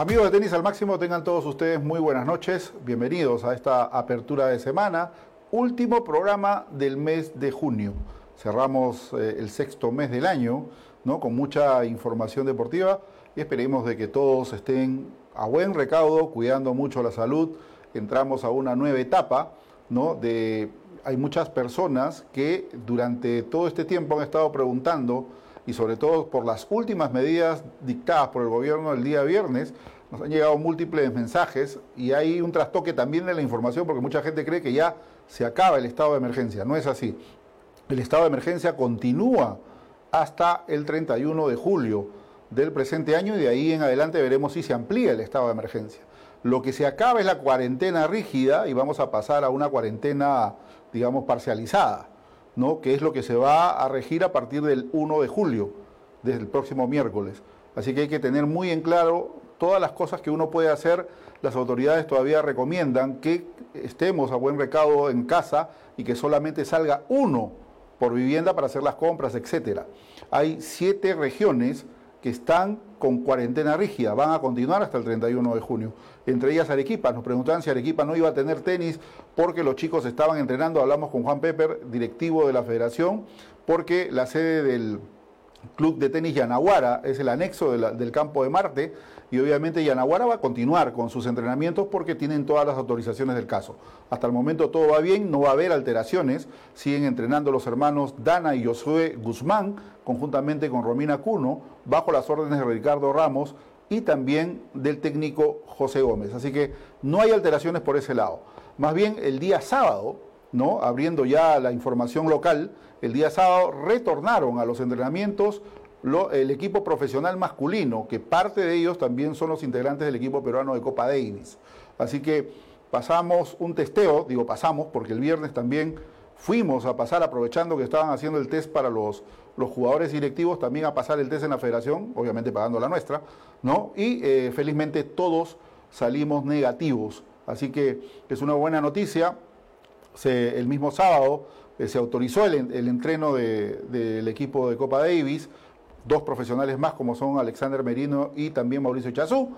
Amigos de Tenis al Máximo, tengan todos ustedes muy buenas noches. Bienvenidos a esta apertura de semana, último programa del mes de junio. Cerramos eh, el sexto mes del año, ¿no? Con mucha información deportiva y esperemos de que todos estén a buen recaudo, cuidando mucho la salud. Entramos a una nueva etapa, ¿no? De hay muchas personas que durante todo este tiempo han estado preguntando y sobre todo por las últimas medidas dictadas por el gobierno el día viernes, nos han llegado múltiples mensajes y hay un trastoque también de la información porque mucha gente cree que ya se acaba el estado de emergencia. No es así. El estado de emergencia continúa hasta el 31 de julio del presente año y de ahí en adelante veremos si se amplía el estado de emergencia. Lo que se acaba es la cuarentena rígida y vamos a pasar a una cuarentena, digamos, parcializada. ¿No? que es lo que se va a regir a partir del 1 de julio, desde el próximo miércoles. Así que hay que tener muy en claro todas las cosas que uno puede hacer. Las autoridades todavía recomiendan que estemos a buen recaudo en casa y que solamente salga uno por vivienda para hacer las compras, etc. Hay siete regiones que están con cuarentena rígida, van a continuar hasta el 31 de junio. Entre ellas Arequipa, nos preguntaban si Arequipa no iba a tener tenis porque los chicos estaban entrenando, hablamos con Juan Pepper, directivo de la federación, porque la sede del Club de Tenis Yanaguara es el anexo del campo de Marte y obviamente Yanaguara va a continuar con sus entrenamientos porque tienen todas las autorizaciones del caso. Hasta el momento todo va bien, no va a haber alteraciones, siguen entrenando los hermanos Dana y Josué Guzmán conjuntamente con Romina Cuno bajo las órdenes de Ricardo Ramos y también del técnico José Gómez. Así que no hay alteraciones por ese lado. Más bien el día sábado, ¿no? abriendo ya la información local, el día sábado retornaron a los entrenamientos el equipo profesional masculino, que parte de ellos también son los integrantes del equipo peruano de Copa Davis. Así que pasamos un testeo, digo pasamos porque el viernes también fuimos a pasar, aprovechando que estaban haciendo el test para los, los jugadores directivos, también a pasar el test en la federación, obviamente pagando la nuestra, ¿no? Y eh, felizmente todos salimos negativos. Así que es una buena noticia. el mismo sábado eh, se autorizó el, entreno del equipo de Copa Davis dos profesionales más como son Alexander Merino y también Mauricio Chazú.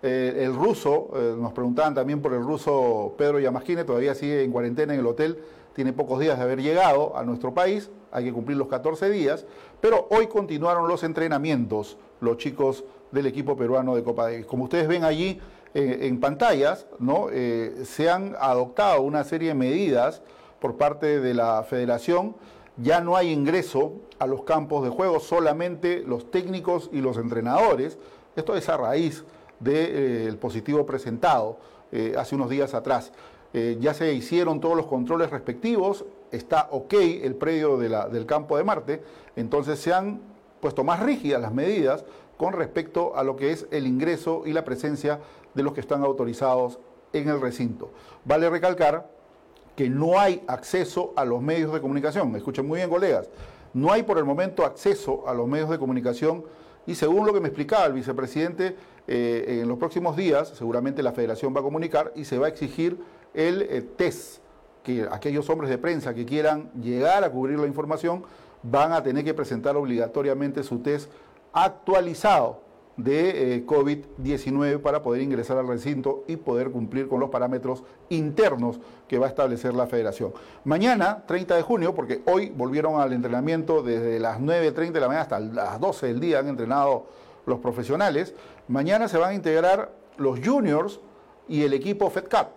Eh, el ruso, eh, nos preguntaban también por el ruso Pedro Yamaskine, todavía sigue en cuarentena en el hotel, tiene pocos días de haber llegado a nuestro país, hay que cumplir los 14 días, pero hoy continuaron los entrenamientos los chicos del equipo peruano de Copa Davis. Como ustedes ven allí eh, en pantallas, ¿no? se han adoptado una serie de medidas por parte de la federación ya no hay ingreso a los campos de juego, solamente los técnicos y los entrenadores. Esto es a raíz del eh, positivo presentado eh, hace unos días atrás. Eh, ya se hicieron todos los controles respectivos, está ok el predio del campo de Marte, entonces se han puesto más rígidas las medidas con respecto a lo que es el ingreso y la presencia de los que están autorizados en el recinto. Vale recalcar que no hay acceso a los medios de comunicación. Escuchen muy bien, colegas. No hay por el momento acceso a los medios de comunicación y según lo que me explicaba el vicepresidente, eh, en los próximos días seguramente la federación va a comunicar y se va a exigir el eh, test, que aquellos hombres de prensa que quieran llegar a cubrir la información van a tener que presentar obligatoriamente su test actualizado de eh, COVID-19 para poder ingresar al recinto y poder cumplir con los parámetros internos que va a establecer la federación. Mañana, 30 de junio, porque hoy volvieron al entrenamiento desde las 9.30 de la mañana hasta las 12 del día, han entrenado los profesionales, mañana se van a integrar los juniors y el equipo FedCat,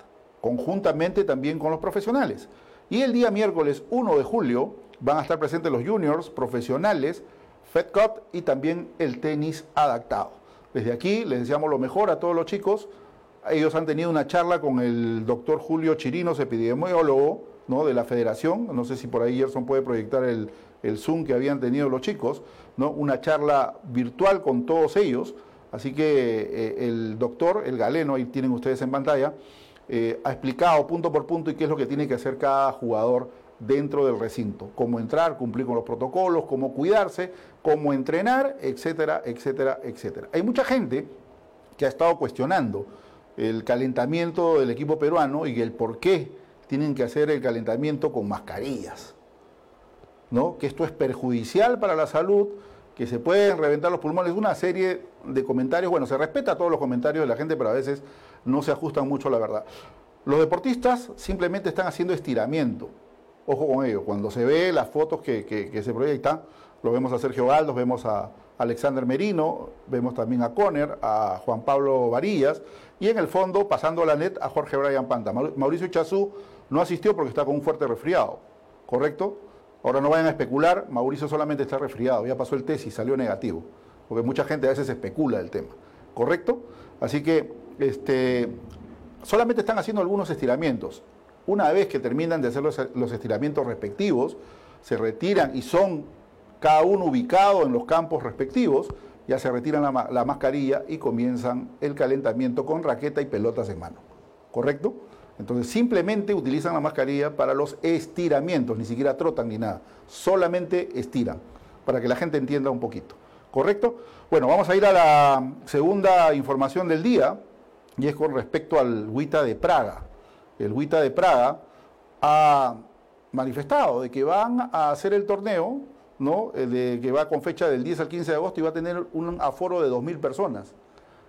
conjuntamente también con los profesionales. Y el día miércoles 1 de julio van a estar presentes los juniors profesionales, FedCut y también el tenis adaptado. Desde aquí les deseamos lo mejor a todos los chicos. Ellos han tenido una charla con el doctor Julio Chirinos, epidemiólogo ¿no? de la federación. No sé si por ahí Gerson puede proyectar el, Zoom que habían tenido los chicos. ¿no? Una charla virtual con todos ellos. Así que eh, el doctor, el galeno, ahí tienen ustedes en pantalla, eh, ha explicado punto por punto y qué es lo que tiene que hacer cada jugador dentro del recinto, cómo entrar, cumplir con los protocolos, cómo cuidarse, cómo entrenar, etcétera, etcétera, etcétera. Hay mucha gente que ha estado cuestionando el calentamiento del equipo peruano y el por qué tienen que hacer el calentamiento con mascarillas. ¿no? Que esto es perjudicial para la salud, que se pueden reventar los pulmones, una serie de comentarios, bueno, se respeta todos los comentarios de la gente, pero a veces no se ajustan mucho a la verdad. Los deportistas simplemente están haciendo estiramiento. Ojo con ello, cuando se ve las fotos que, se proyectan, lo vemos a Sergio Galdos, vemos a Alexander Merino, vemos también a Conner, a Juan Pablo Varillas, y en el fondo, pasando la net, a Jorge Brian Panta. Mauricio Chazú no asistió porque está con un fuerte resfriado, ¿correcto? Ahora no vayan a especular, Mauricio solamente está resfriado, ya pasó el test y salió negativo, porque mucha gente a veces especula el tema, ¿correcto? Así que este, solamente están haciendo algunos estiramientos. Una vez que terminan de hacer los, estiramientos respectivos, se retiran y son cada uno ubicado en los campos respectivos, ya se retiran la, la mascarilla y comienzan el calentamiento con raqueta y pelotas en mano, ¿correcto? Entonces simplemente utilizan la mascarilla para los estiramientos, ni siquiera trotan ni nada, solamente estiran, para que la gente entienda un poquito. ¿Correcto? Bueno, vamos a ir a la segunda información del día, y es con respecto al Huita de Praga. El Huita de Praga ha manifestado de que van a hacer el torneo, ¿no? Eh, de que va con fecha del 10 al 15 de agosto y va a tener un aforo de 2.000 personas.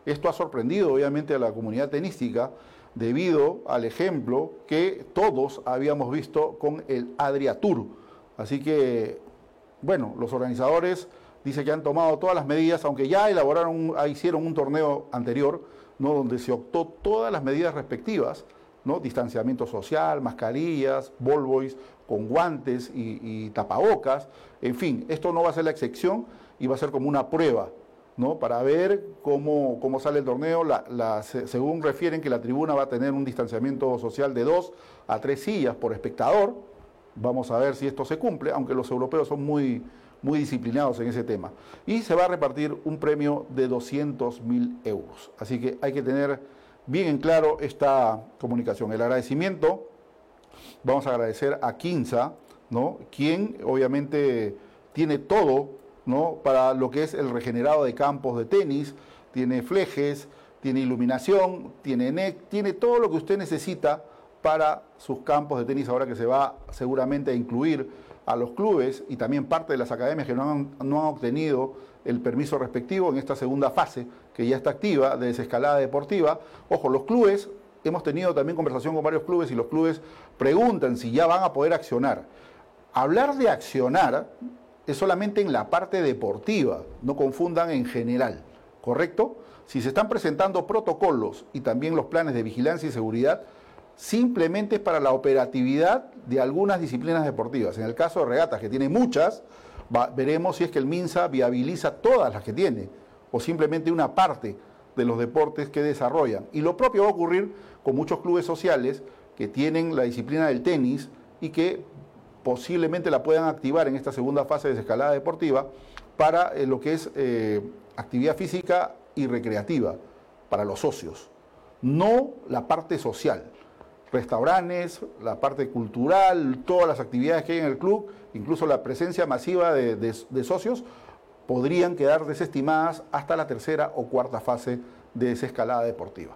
Esto ha sorprendido obviamente a la comunidad tenística debido al ejemplo que todos habíamos visto con el Adriatur. Así que, bueno, los organizadores dicen que han tomado todas las medidas, aunque ya elaboraron, hicieron un torneo anterior, ¿no? donde se optó todas las medidas respectivas, distanciamiento social, mascarillas, ballboys con guantes y, tapabocas, en fin, esto no va a ser la excepción y va a ser como una prueba ¿no? para ver cómo, cómo sale el torneo. Según refieren que la tribuna va a tener un distanciamiento social de dos a tres sillas por espectador. Vamos a ver si esto se cumple, aunque los europeos son muy, muy disciplinados en ese tema. Y se va a repartir un premio de 200 mil euros. Así que hay que tener bien en claro esta comunicación. El agradecimiento, vamos a agradecer a Quinza, ¿no? quien obviamente tiene todo ¿no? para lo que es el regenerado de campos de tenis, tiene flejes, tiene iluminación, tiene NEC, tiene todo lo que usted necesita para sus campos de tenis ahora que se va seguramente a incluir a los clubes y también parte de las academias que no han, no han obtenido el permiso respectivo en esta segunda fase que ya está activa de desescalada deportiva. Ojo, los clubes, hemos tenido también conversación con varios clubes y los clubes preguntan si ya van a poder accionar. Hablar de accionar es solamente en la parte deportiva, no confundan en general, ¿correcto? Si se están presentando protocolos y también los planes de vigilancia y seguridad, simplemente es para la operatividad de algunas disciplinas deportivas. En el caso de regatas, que tiene muchas, veremos si es que el MINSA viabiliza todas las que tiene o simplemente una parte de los deportes que desarrollan. Y lo propio va a ocurrir con muchos clubes sociales que tienen la disciplina del tenis y que posiblemente la puedan activar en esta segunda fase de desescalada deportiva para eh, lo que es eh, actividad física y recreativa para los socios, no la parte social. Restaurantes, la parte cultural, todas las actividades que hay en el club, incluso la presencia masiva de socios, podrían quedar desestimadas hasta la tercera o cuarta fase de desescalada deportiva.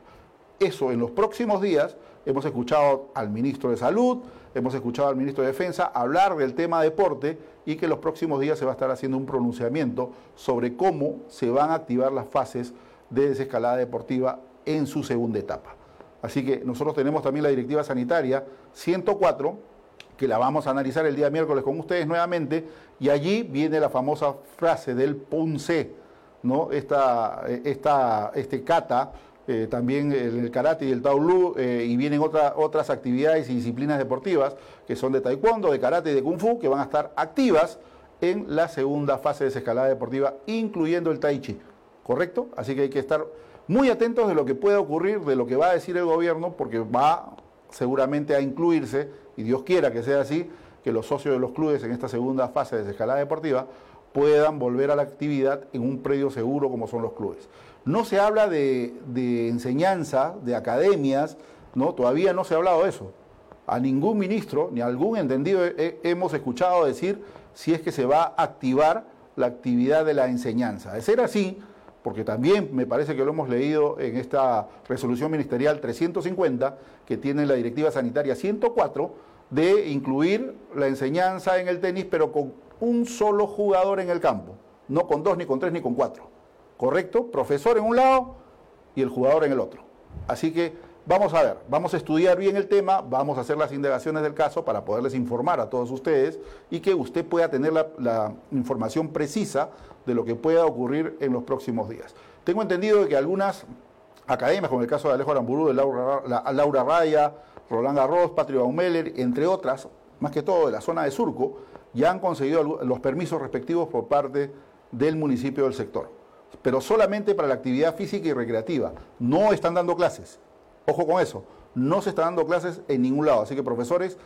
Eso en los próximos días hemos escuchado al ministro de Salud, hemos escuchado al ministro de Defensa hablar del tema deporte y que en los próximos días se va a estar haciendo un pronunciamiento sobre cómo se van a activar las fases de desescalada deportiva en su segunda etapa. Así que nosotros tenemos también la directiva sanitaria 104, que la vamos a analizar el día miércoles con ustedes nuevamente, y allí viene la famosa frase del PUNCE, ¿no? Esta, esta, este cata eh, también el karate y el taolu, eh, y vienen otras actividades y disciplinas deportivas que son de taekwondo, de karate y de kung fu, que van a estar activas en la segunda fase de escalada deportiva, incluyendo el tai chi, ¿correcto? Así que hay que estar muy atentos de lo que pueda ocurrir, de lo que va a decir el gobierno, porque va seguramente a incluirse, y Dios quiera que sea así, que los socios de los clubes en esta segunda fase de escalada deportiva puedan volver a la actividad en un predio seguro como son los clubes. No se habla de, enseñanza, de academias, ¿no? Todavía no se ha hablado de eso. A ningún ministro ni a algún entendido hemos escuchado decir si es que se va a activar la actividad de la enseñanza. De ser así, porque también me parece que lo hemos leído en esta resolución ministerial 350, que tiene la directiva sanitaria 104, de incluir la enseñanza en el tenis, pero con un solo jugador en el campo. no con dos, ni con tres, ni con cuatro. ¿Correcto? Profesor en un lado y el jugador en el otro. Así que vamos a ver, vamos a estudiar bien el tema, vamos a hacer las indagaciones del caso para poderles informar a todos ustedes y que usted pueda tener la, información precisa de lo que pueda ocurrir en los próximos días. Tengo entendido que algunas academias, como el caso de Alejo Aramburú, de Laura, Laura Raya, Roland Garros, Patrick Baumeller, entre otras, más que todo de la zona de Surco, ya han conseguido los permisos respectivos por parte del municipio del sector. Pero solamente para la actividad física y recreativa. No están dando clases. Ojo con eso. No se están dando clases en ningún lado. Así que profesores,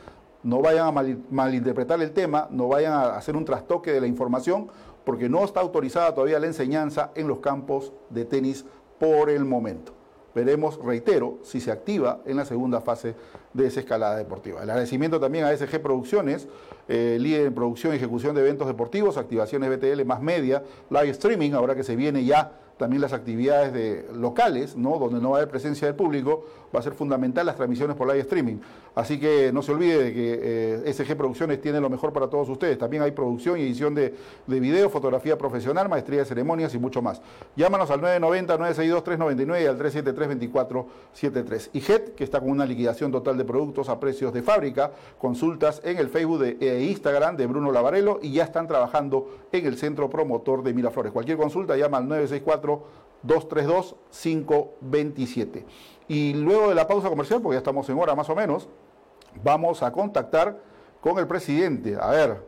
no vayan a malinterpretar el tema, no vayan a hacer un trastoque de la información, porque no está autorizada todavía la enseñanza en los campos de tenis por el momento. Veremos, reitero, si se activa en la segunda fase de esa escalada deportiva. El agradecimiento también a SG Producciones, eh, líder en producción y ejecución de eventos deportivos, activaciones BTL más media, live streaming, ahora que se viene ya también las actividades de, locales, ¿no? donde no va a haber presencia del público, va a ser fundamental las transmisiones por live streaming. Así que no se olvide de que eh, SG Producciones tiene lo mejor para todos ustedes. También hay producción y edición de, de video, fotografía profesional, maestría de ceremonias y mucho más. Llámanos al 990-962-399 y al 373-2473. Y JET, que está con una liquidación total de productos a precios de fábrica, consultas en el Facebook de, e Instagram de Bruno Lavarello y ya están trabajando en el centro promotor de Miraflores. Cualquier consulta llama al 964 232-527. Y luego de la pausa comercial, porque ya estamos en hora más o menos, vamos a contactar con el presidente. A ver,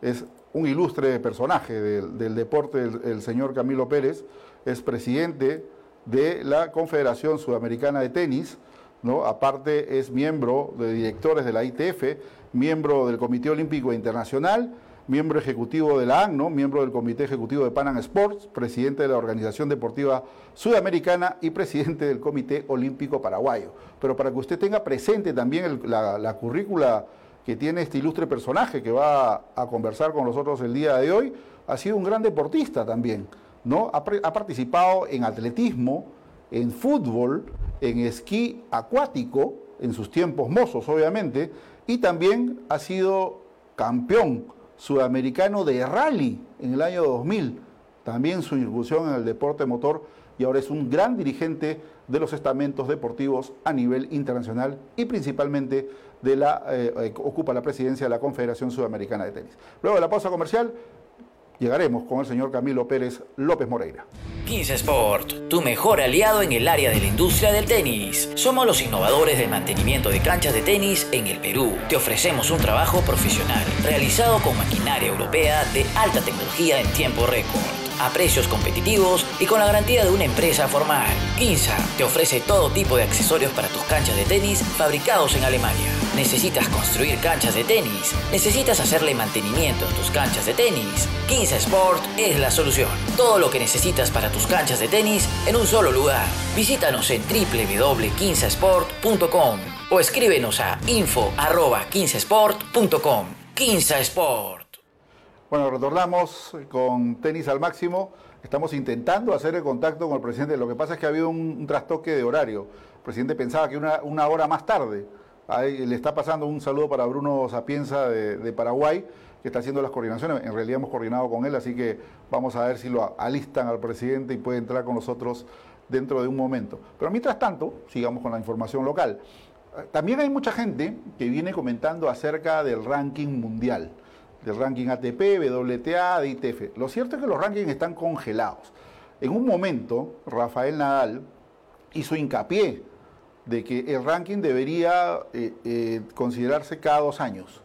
es un ilustre personaje del, deporte, el, señor Camilo Pérez, es presidente de la Confederación Sudamericana de Tenis, ¿no? aparte es miembro de directores de la ITF, miembro del Comité Olímpico Internacional, miembro ejecutivo de la ANNO, miembro del Comité Ejecutivo de Panam Sports, presidente de la Organización Deportiva Sudamericana y presidente del Comité Olímpico Paraguayo. Pero para que usted tenga presente también la, currícula que tiene este ilustre personaje que va a, conversar con nosotros el día de hoy, ha sido un gran deportista también, ¿no? Ha, ha participado en atletismo, en fútbol, en esquí acuático, en sus tiempos mozos obviamente, y también ha sido campeón sudamericano de rally en el año 2000, también su incursión en el deporte motor y ahora es un gran dirigente de los estamentos deportivos a nivel internacional y principalmente de la, eh, ocupa la presidencia de la Confederación Sudamericana de Tenis. Luego de la pausa comercial, llegaremos con el señor Camilo Pérez López Moreira. 15 Sport, tu mejor aliado en el área de la industria del tenis. Somos los innovadores del mantenimiento de canchas de tenis en el Perú. Te ofrecemos un trabajo profesional realizado con maquinaria europea de alta tecnología en tiempo récord a precios competitivos y con la garantía de una empresa formal. Quinza te ofrece todo tipo de accesorios para tus canchas de tenis fabricados en Alemania. ¿Necesitas construir canchas de tenis? ¿Necesitas hacerle mantenimiento a tus canchas de tenis? Quinza Sport es la solución. Todo lo que necesitas para tus canchas de tenis en un solo lugar. Visítanos en www.quinzasport.com o escríbenos a info.15sport.com. Quinza Sport. Bueno, retornamos con tenis al máximo. Estamos intentando hacer el contacto con el presidente. Lo que pasa es que ha habido un, trastoque de horario. El presidente pensaba que una, hora más tarde. Le está pasando un saludo para Bruno Sapienza de, Paraguay, que está haciendo las coordinaciones. En realidad hemos coordinado con él, así que vamos a ver si lo alistan al presidente y puede entrar con nosotros dentro de un momento. Pero mientras tanto, sigamos con la información local. También hay mucha gente que viene comentando acerca del ranking mundial del ranking ATP, WTA, ITF. Lo cierto es que los rankings están congelados. En un momento, Rafael Nadal hizo hincapié de que el ranking debería eh, eh, considerarse cada dos años,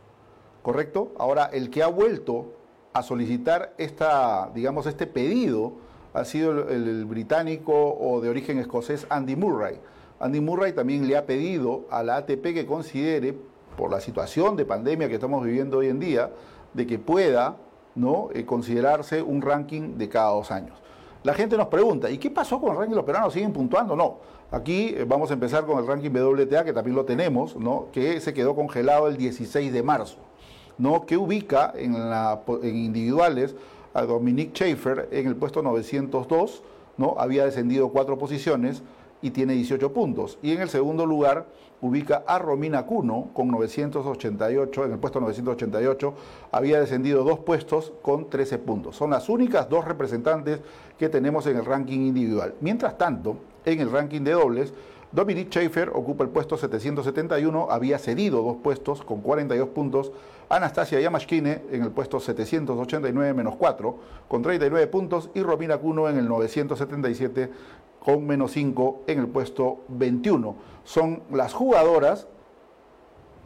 ¿correcto? Ahora, el que ha vuelto a solicitar esta, digamos, este pedido ha sido el, británico o de origen escocés Andy Murray. Andy Murray también le ha pedido a la ATP que considere, por la situación de pandemia que estamos viviendo hoy en día, de que pueda ¿no? Eh, considerarse un ranking de cada dos años. La gente nos pregunta, ¿y qué pasó con el ranking los peruanos? ¿Siguen puntuando? No. Aquí eh, vamos a empezar con el ranking WTA, que también lo tenemos, ¿no? que se quedó congelado el 16 de marzo, ¿no? que ubica en, la, en individuales a Dominique Schaefer en el puesto 902, ¿no? había descendido cuatro posiciones, y tiene 18 puntos. Y en el segundo lugar ubica a Romina Cuno con 988, en el puesto 988, había descendido dos puestos con 13 puntos. Son las únicas dos representantes que tenemos en el ranking individual. Mientras tanto, en el ranking de dobles, Dominic Schaefer ocupa el puesto 771, había cedido dos puestos con 42 puntos. Anastasia Yamashkine en el puesto 789 menos 4 con 39 puntos y Romina Cuno en el 977 con menos 5 en el puesto 21. Son las jugadoras,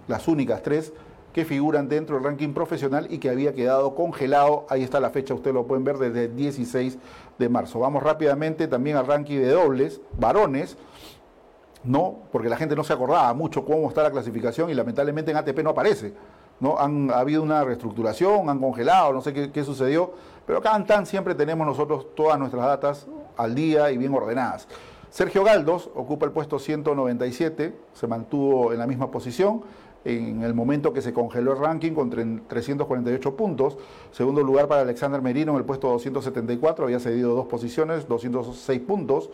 las únicas tres, que figuran dentro del ranking profesional y que había quedado congelado. Ahí está la fecha, ustedes lo pueden ver desde el 16 de marzo. Vamos rápidamente también al ranking de dobles, varones. No, porque la gente no se acordaba mucho cómo está la clasificación y lamentablemente en ATP no aparece. ¿no? Han ha habido una reestructuración, han congelado, no sé qué, qué sucedió, en TAN siempre tenemos nosotros todas nuestras datas al día y bien ordenadas. Sergio Galdos ocupa el puesto 197, se mantuvo en la misma posición en el momento que se congeló el ranking con 348 puntos. Segundo lugar para Alexander Merino en el puesto 274, había cedido dos posiciones, 206 puntos.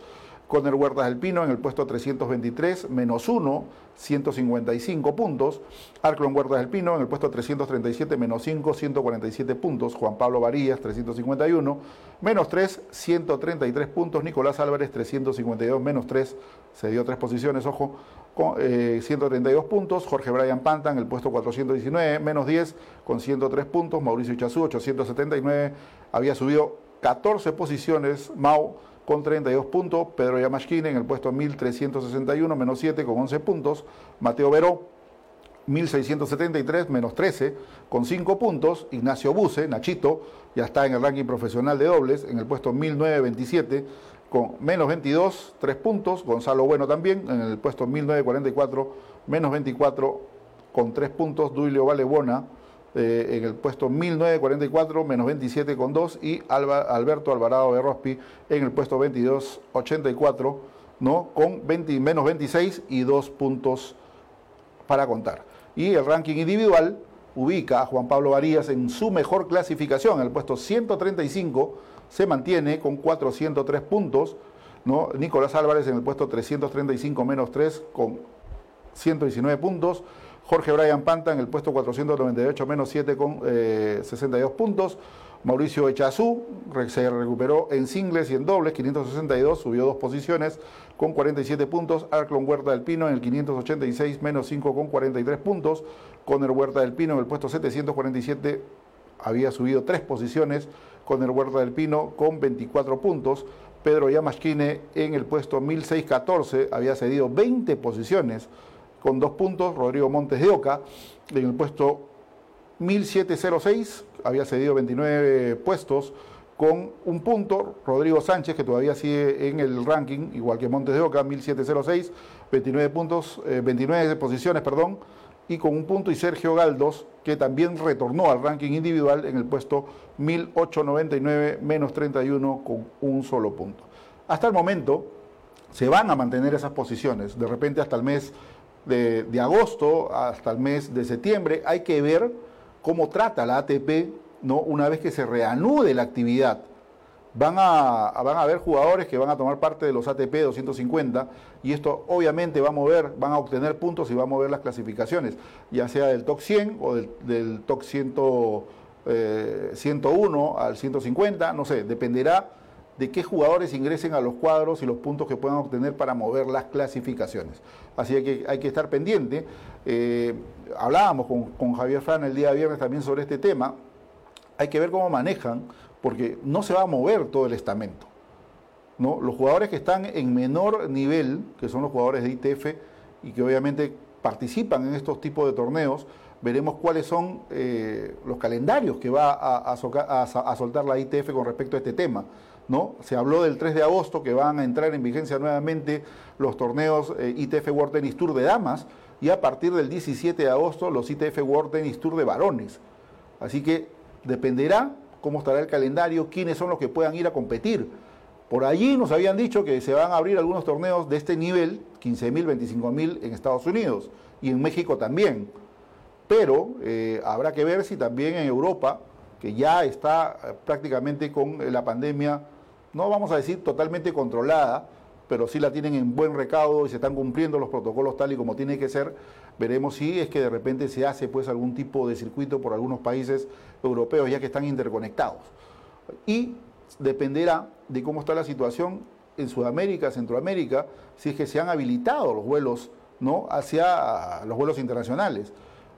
Conner Huertas del Pino en el puesto 323, menos 1, 155 puntos. Arclon Huertas del Pino en el puesto 337, menos 5, 147 puntos. Juan Pablo Varillas, 351, menos 3, 133 puntos. Nicolás Álvarez, 352, menos 3, se dio tres posiciones, ojo, con 132 eh, puntos. Jorge Brian Panta en el puesto 419, menos 10, con 103 puntos. Mauricio Chazú, 879, había subido 14 posiciones. Mau con 32 puntos, Pedro Yamashkine en el puesto 1361, menos 7 con 11 puntos, Mateo Veró 1673, menos 13 con 5 puntos, Ignacio Buse, Nachito, ya está en el ranking profesional de dobles, en el puesto 1927 con menos 22, 3 puntos, Gonzalo Bueno también, en el puesto 1944, menos 24 con 3 puntos, Duilio Valebona eh, en el puesto 1944, menos 27 con 2, y Alberto Alvarado de Rospi en el puesto 2284, ¿no? con 20, menos 26 y 2 puntos para contar. Y el ranking individual ubica a Juan Pablo Varías en su mejor clasificación, en el puesto 135, se mantiene con 403 puntos, ¿no? Nicolás Álvarez en el puesto 335 menos 3 con 119 puntos, Jorge Brian Panta en el puesto 498 menos 7 con 62 eh, puntos. Mauricio Echazú se recuperó en singles y en dobles, 562, subió dos posiciones con 47 puntos. Arclon Huerta del Pino en el 586 menos 5 con 43 puntos. Conner Huerta del Pino en el puesto 747 había subido tres posiciones. Conner Huerta del Pino con 24 puntos. Pedro Yamashkine en el puesto 1614 había cedido 20 posiciones con dos puntos, Rodrigo Montes de Oca, en el puesto 1706, había cedido 29 puestos con un punto, Rodrigo Sánchez, que todavía sigue en el ranking, igual que Montes de Oca, 1706, 29 puntos, 29 eh, posiciones, perdón, y con un punto, y Sergio Galdos, que también retornó al ranking individual en el puesto 1899, menos 31, con un solo punto. Hasta el momento se van a mantener esas posiciones, de repente hasta el mes de, agosto hasta el mes de septiembre. Hay que ver cómo trata la ATP ¿no? una vez que se reanude la actividad. Van a, van a haber jugadores que van a tomar parte de los ATP 250 y esto obviamente va a mover, van a obtener puntos y va a mover las clasificaciones, ya sea del TOC 100 o del, del TOC 101 eh, al 150, no sé, dependerá de qué jugadores ingresen a los cuadros y los puntos que puedan obtener para mover las clasificaciones. Así que hay que estar pendiente. Eh, hablábamos con, Javier Fran el día viernes también sobre este tema. Hay que ver cómo manejan, porque no se va a mover todo el estamento. Los jugadores que están en menor nivel, que son los jugadores de ITF y que obviamente participan en estos tipos de torneos, veremos cuáles son eh, los calendarios que va a, soltar la ITF con respecto a este tema. ¿No? Se habló del 3 de agosto que van a entrar en vigencia nuevamente los torneos eh, ITF World Tennis Tour de damas y a partir del 17 de agosto los ITF World Tennis Tour de varones. Así que dependerá cómo estará el calendario, quiénes son los que puedan ir a competir. Por allí nos habían dicho que se van a abrir algunos torneos de este nivel, 15.000, 25.000 en Estados Unidos y en México también. Pero eh, habrá que ver si también en Europa que ya está eh, prácticamente con la pandemia, no vamos a decir totalmente controlada, pero sí la tienen en buen recaudo y se están cumpliendo los protocolos tal y como tiene que ser. Veremos si es que de repente se hace pues algún tipo de circuito por algunos países europeos ya que están interconectados. Y dependerá de cómo está la situación en Sudamérica, Centroamérica, si es que se han habilitado los vuelos ¿no? hacia los vuelos internacionales.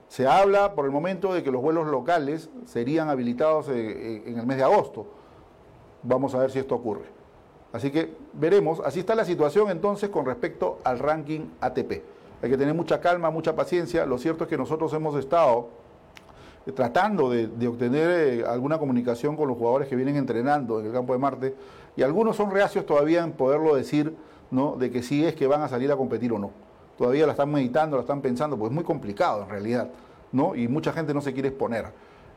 Se habla por el momento de que los vuelos locales serían habilitados eh, eh, en el mes de agosto. Vamos a ver si esto ocurre. Así que veremos. Así está la situación entonces con respecto al ranking ATP. Hay que tener mucha calma, mucha paciencia. Lo cierto es que nosotros hemos estado eh, tratando de, obtener alguna comunicación con los jugadores que vienen entrenando en el campo de Marte y algunos son reacios todavía en poderlo decir, ¿no? De que sí es que van a salir a competir o no todavía la están meditando, la están pensando, pues es muy complicado en realidad, ¿no? Y mucha gente no se quiere exponer.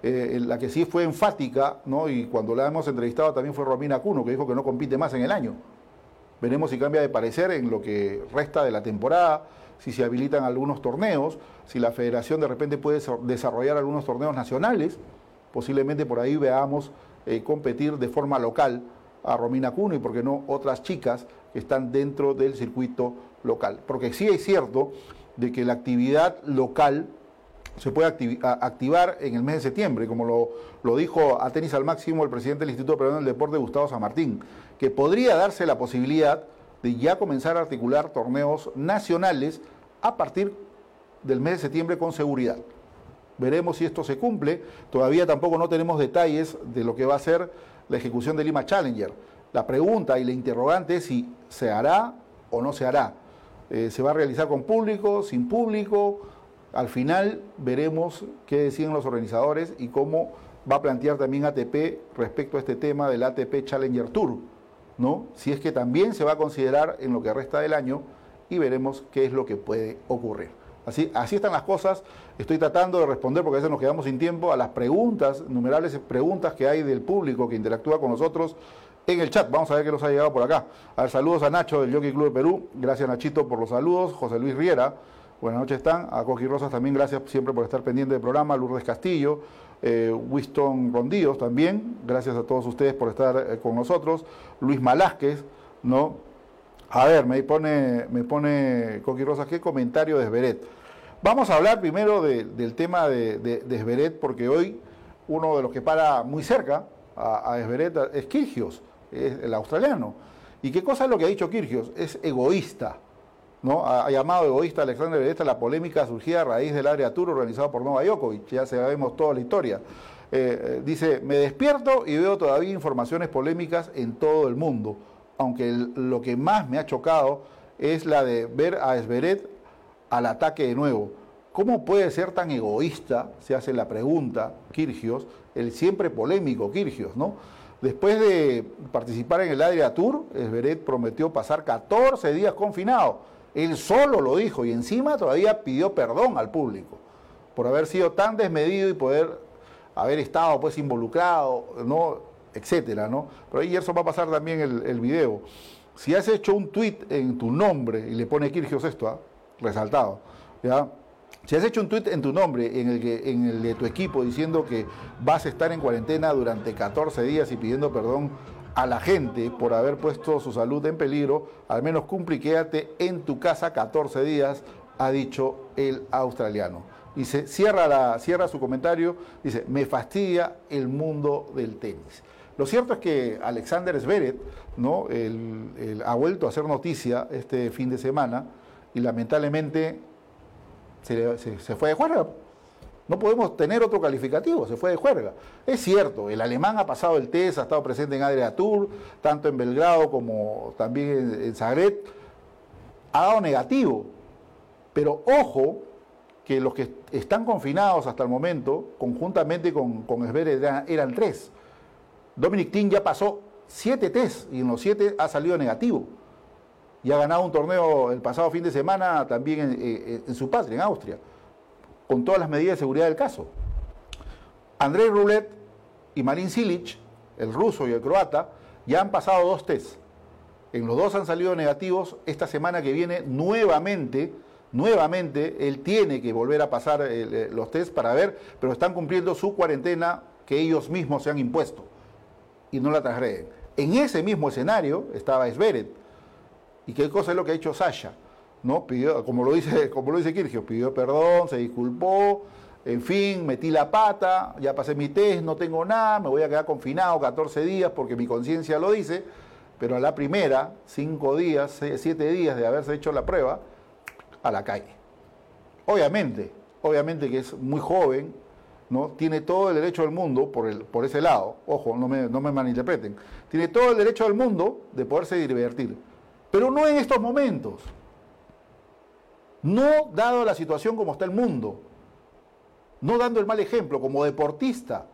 Eh, la que sí fue enfática, ¿no? Y cuando la hemos entrevistado también fue Romina Cuno, que dijo que no compite más en el año. Veremos si cambia de parecer en lo que resta de la temporada, si se habilitan algunos torneos, si la federación de repente puede desarrollar algunos torneos nacionales, posiblemente por ahí veamos eh, competir de forma local a Romina Cuno y, por qué no, otras chicas que están dentro del circuito local. Porque sí es cierto de que la actividad local se puede activar en el mes de septiembre, como lo, dijo a tenis al máximo el presidente del Instituto Peruano del Deporte, Gustavo San Martín, que podría darse la posibilidad de ya comenzar a articular torneos nacionales a partir del mes de septiembre con seguridad. Veremos si esto se cumple. Todavía tampoco no tenemos detalles de lo que va a ser la ejecución de Lima Challenger. La pregunta y la interrogante es si se hará o no se hará. Eh, se va a realizar con público, sin público. Al final veremos qué deciden los organizadores y cómo va a plantear también ATP respecto a este tema del ATP Challenger Tour, ¿no? Si es que también se va a considerar en lo que resta del año y veremos qué es lo que puede ocurrir. Así, están las cosas. Estoy tratando de responder, porque a veces nos quedamos sin tiempo, a las preguntas, numerables preguntas que hay del público que interactúa con nosotros en el chat. Vamos a ver qué nos ha llegado por acá. Saludos a Nacho del Jockey Club de Perú. Gracias Nachito por los saludos. José Luis Riera. Buenas noches están. A Coqui Rosas también gracias siempre por estar pendiente del programa. Lourdes Castillo. Eh, Winston Rondíos también. Gracias a todos ustedes por estar eh, con nosotros. Luis Malásquez, ¿no? A ver, me pone, me pone Coqui Rosas, ¿qué comentario de Esberet? Vamos a hablar primero del tema de, de, Esberet, porque hoy uno de los que para muy cerca a, a Esberet es Kirgios es el australiano. ¿Y qué cosa es lo que ha dicho Kirgios? Es egoísta. Ha, llamado egoísta Alexander Beretta la polémica surgida a raíz del área tour organizado por Nova Djokovic. Ya sabemos toda la historia. Eh, eh, dice, me despierto y veo todavía informaciones polémicas en todo el mundo, aunque lo que más me ha chocado es la de ver a Esberet al ataque de nuevo. ¿Cómo puede ser tan egoísta? Se hace la pregunta, Kirgios, el siempre polémico Kirgios, ¿no? Después de participar en el Adria Tour, Esberet prometió pasar 14 días confinado. Él solo lo dijo y encima todavía pidió perdón al público por haber sido tan desmedido y poder haber estado pues involucrado, ¿no? etcétera, ¿no? Pero ahí eso va a pasar también el, video. Si has hecho un tweet en tu nombre y le pone Kirgios esto, ¿ah? resaltado, ¿ya? Si has hecho un tuit en tu nombre, en el, que, en el de tu equipo, diciendo que vas a estar en cuarentena durante 14 días y pidiendo perdón a la gente por haber puesto su salud en peligro, al menos cumple quédate en tu casa 14 días, ha dicho el australiano. Y se cierra, la, cierra su comentario, dice, me fastidia el mundo del tenis. Lo cierto es que Alexander Zverev ¿no? ha vuelto a hacer noticia este fin de semana y lamentablemente se, fue de juerga. No podemos tener otro calificativo, se fue de juerga. Es cierto, el alemán ha pasado el test, ha estado presente en Adria Tour, tanto en Belgrado como también en, Zagreb, ha dado negativo. Pero ojo que los que están confinados hasta el momento, conjuntamente con, con eran, tres. Dominic Thiem ya pasó siete test y en los siete ha salido negativo y ha ganado un torneo el pasado fin de semana también en, su patria, en Austria, con todas las medidas de seguridad del caso. Andrei Rublev y Marin Silic, el ruso y el croata, ya han pasado dos tests. En los dos han salido negativos. Esta semana que viene, nuevamente, nuevamente, él tiene que volver a pasar eh, los tests para ver, pero están cumpliendo su cuarentena que ellos mismos se han impuesto y no la transgreden. En ese mismo escenario estaba Svered ¿Y qué cosa es lo que ha hecho Sasha? ¿No? Pidió, como lo dice, como lo dice Kirchhoff, pidió perdón, se disculpó, en fin, metí la pata, ya pasé mi test, no tengo nada, me voy a quedar confinado 14 días porque mi conciencia lo dice, pero a la primera, 5 días, 7 días de haberse hecho la prueba, a la calle. Obviamente, obviamente que es muy joven, ¿no? Tiene todo el derecho del mundo, por, el, por ese lado, ojo, no me, no me malinterpreten, tiene todo el derecho del mundo de poderse divertir, pero no en estos momentos. No dado la situación como está el mundo no dando el mal ejemplo como deportista,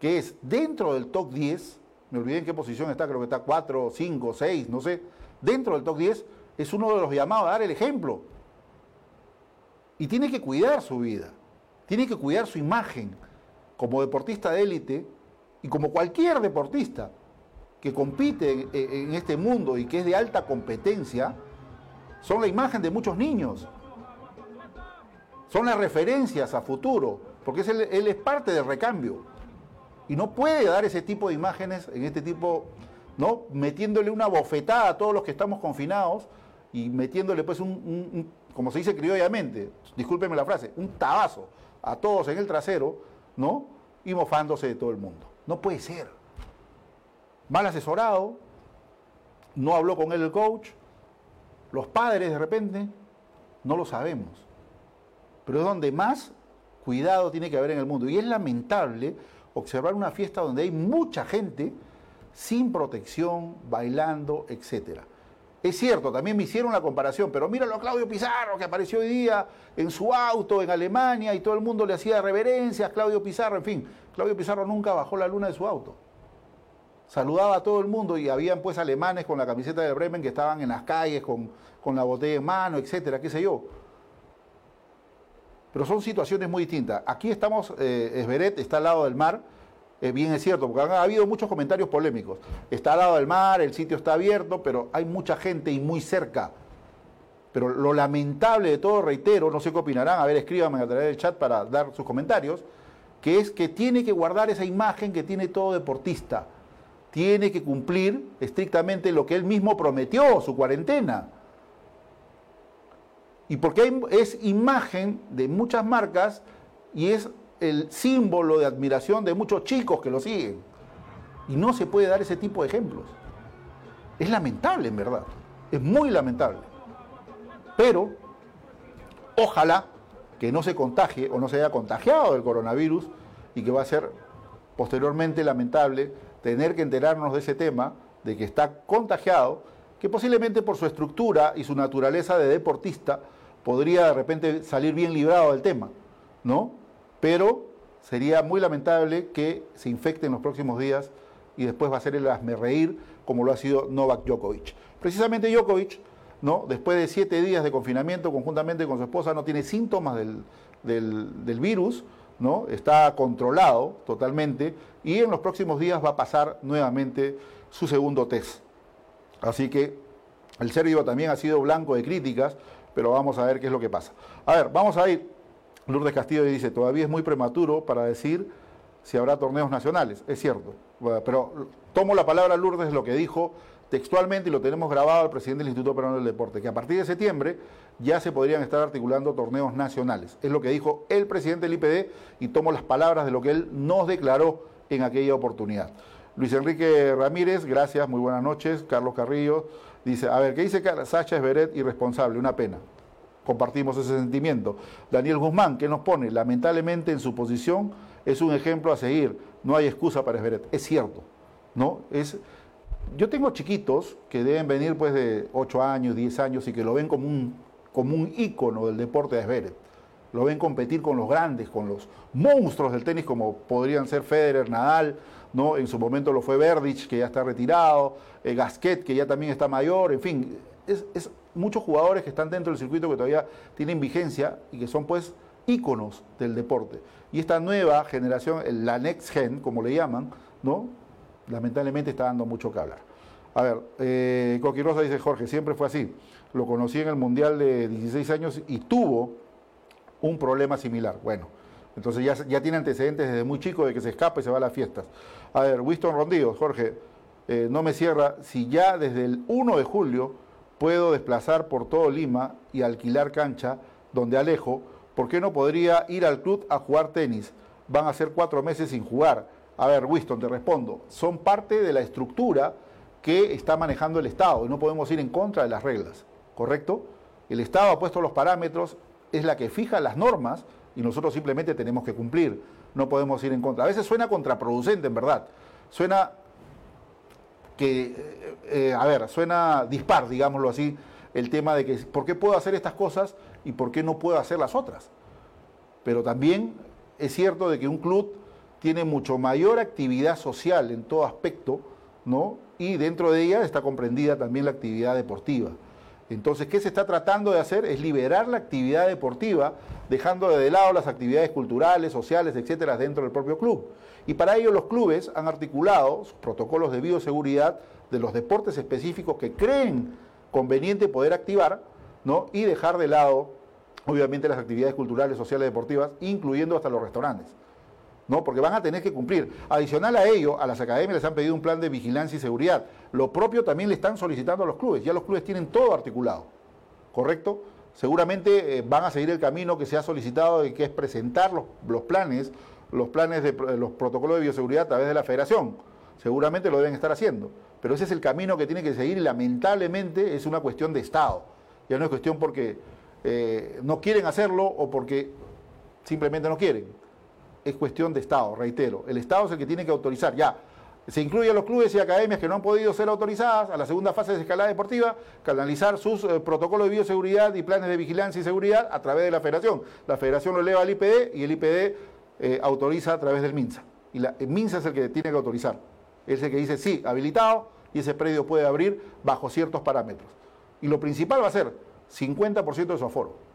que es dentro del top 10, me olvidé en qué posición está, creo que está 4, 5, 6, no sé, dentro del top 10, es uno de los llamados a dar el ejemplo. Y tiene que cuidar su vida, tiene que cuidar su imagen como deportista de élite y como cualquier deportista que compite en, este mundo y que es de alta competencia, son la imagen de muchos niños son las referencias a futuro, porque él, es parte del recambio. Y no puede dar ese tipo de imágenes en este tipo, ¿no? Metiéndole una bofetada a todos los que estamos confinados y metiéndole pues un, como se dice criollamente, discúlpeme la frase, un tabazo a todos en el trasero, ¿no? Y mofándose de todo el mundo. No puede ser. Mal asesorado, no habló con él el coach, los padres de repente, no lo sabemos pero es donde más cuidado tiene que haber en el mundo. Y es lamentable observar una fiesta donde hay mucha gente sin protección, bailando, etc. Es cierto, también me hicieron la comparación, pero míralo a Claudio Pizarro, que apareció hoy día en su auto en Alemania y todo el mundo le hacía reverencias, Claudio Pizarro, en fin, Claudio Pizarro nunca bajó la luna de su auto. Saludaba a todo el mundo y habían pues alemanes con la camiseta de Bremen que estaban en las calles con, con la botella en mano, etcétera, qué sé yo pero son situaciones muy distintas. Aquí estamos, eh, está al lado del mar, eh, bien es cierto, porque ha habido muchos comentarios polémicos. Está al lado del mar, el sitio está abierto, pero hay mucha gente y muy cerca. Pero lo lamentable de todo, reitero, no sé qué opinarán, a ver, escríbanme a través del chat para dar sus comentarios, que es que tiene que guardar esa imagen que tiene todo deportista. Tiene que cumplir estrictamente lo que él mismo prometió, su cuarentena y porque es imagen de muchas marcas y es el símbolo de admiración de muchos chicos que lo siguen. Y no se puede dar ese tipo de ejemplos. Es lamentable, en verdad. Es muy lamentable. Pero, ojalá que no se contagie o no se haya contagiado del coronavirus y que va a ser posteriormente lamentable tener que enterarnos de ese tema, de que está contagiado, que posiblemente por su estructura y su naturaleza de deportista, podría de repente salir bien librado del tema, ¿no? Pero sería muy lamentable que se infecte en los próximos días y después va a ser el reír como lo ha sido Novak Djokovic. Precisamente Djokovic, ¿no? después de siete días de confinamiento conjuntamente con su esposa, no tiene síntomas del, del virus, ¿no? está controlado totalmente y en los próximos días va a pasar nuevamente su segundo test. Así que el serbio también ha sido blanco de críticas pero vamos a ver qué es lo que pasa. A ver, vamos a ir. Lourdes Castillo dice, todavía es muy prematuro para decir si habrá torneos nacionales. Es cierto, pero tomo la palabra Lourdes, lo que dijo textualmente y lo tenemos grabado al presidente del Instituto Peruano del Deporte, que a partir de septiembre ya se podrían estar articulando torneos nacionales. Es lo que dijo el presidente del IPD y tomo las palabras de lo que él nos declaró en aquella oportunidad. Luis Enrique Ramírez, gracias, muy buenas noches. Carlos Carrillo, Dice, a ver, ¿qué dice Sacha Esberet? Irresponsable, una pena. Compartimos ese sentimiento. Daniel Guzmán, ¿qué nos pone? Lamentablemente en su posición es un ejemplo a seguir. No hay excusa para Esberet. Es cierto. ¿no? Es, yo tengo chiquitos que deben venir pues de 8 años, 10 años y que lo ven como un, como un ícono del deporte de Esberet. Lo ven competir con los grandes, con los monstruos del tenis como podrían ser Federer, Nadal, ¿no? En su momento lo fue Verdich, que ya está retirado, eh, Gasquet, que ya también está mayor, en fin, es, muchos jugadores que están dentro del circuito que todavía tienen vigencia y que son pues íconos del deporte. Y esta nueva generación, la next gen, como le llaman, ¿no? Lamentablemente está dando mucho que hablar. A ver, eh, Coquirosa dice Jorge, siempre fue así. Lo conocí en el Mundial de 16 años y tuvo un problema similar. Bueno, entonces ya, tiene antecedentes desde muy chico de que se escapa y se va a las fiestas. A ver, Winston Rondillo, Jorge, eh, no me cierra, si ya desde el 1 de julio puedo desplazar por todo Lima y alquilar cancha donde alejo, ¿por qué no podría ir al club a jugar tenis? Van a ser cuatro meses sin jugar. A ver, Winston, te respondo. Son parte de la estructura que está manejando el Estado y no podemos ir en contra de las reglas, ¿correcto? El Estado ha puesto los parámetros, es la que fija las normas y nosotros simplemente tenemos que cumplir. No podemos ir en contra. A veces suena contraproducente, en verdad. Suena que, eh, eh, a ver, suena dispar, digámoslo así, el tema de que por qué puedo hacer estas cosas y por qué no puedo hacer las otras. Pero también es cierto de que un club tiene mucho mayor actividad social en todo aspecto, ¿no? Y dentro de ella está comprendida también la actividad deportiva. Entonces, ¿qué se está tratando de hacer? Es liberar la actividad deportiva, dejando de lado las actividades culturales, sociales, etcétera, dentro del propio club. Y para ello los clubes han articulado protocolos de bioseguridad de los deportes específicos que creen conveniente poder activar, ¿no? Y dejar de lado, obviamente, las actividades culturales, sociales, deportivas, incluyendo hasta los restaurantes. ¿No? Porque van a tener que cumplir. Adicional a ello, a las academias les han pedido un plan de vigilancia y seguridad. Lo propio también le están solicitando a los clubes. Ya los clubes tienen todo articulado, ¿correcto? Seguramente eh, van a seguir el camino que se ha solicitado, que es presentar los, planes, los planes de los protocolos de bioseguridad a través de la federación. Seguramente lo deben estar haciendo. Pero ese es el camino que tiene que seguir y lamentablemente es una cuestión de Estado. Ya no es cuestión porque eh, no quieren hacerlo o porque simplemente no quieren es cuestión de Estado, reitero. El Estado es el que tiene que autorizar. Ya, se incluye a los clubes y academias que no han podido ser autorizadas a la segunda fase de escalada deportiva, canalizar sus eh, protocolos de bioseguridad y planes de vigilancia y seguridad a través de la federación. La federación lo eleva al IPD y el IPD eh, autoriza a través del MINSA. Y la, el MINSA es el que tiene que autorizar. Es el que dice, sí, habilitado y ese predio puede abrir bajo ciertos parámetros. Y lo principal va a ser 50% de su aforo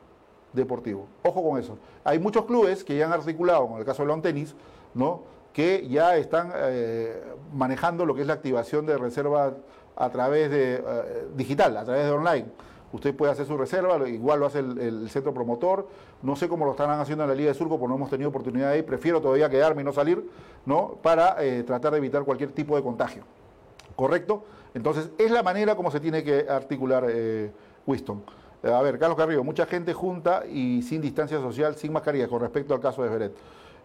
deportivo. Ojo con eso. Hay muchos clubes que ya han articulado, como el caso de Tennis, ¿no? que ya están eh, manejando lo que es la activación de reservas a través de eh, digital, a través de online. Usted puede hacer su reserva, igual lo hace el, centro promotor. No sé cómo lo estarán haciendo en la Liga de Surco, porque no hemos tenido oportunidad de ir. Prefiero todavía quedarme y no salir, ¿no? Para eh, tratar de evitar cualquier tipo de contagio. ¿Correcto? Entonces, es la manera como se tiene que articular Winston. A ver, Carlos Carrillo, mucha gente junta y sin distancia social, sin mascarilla, con respecto al caso de Beret.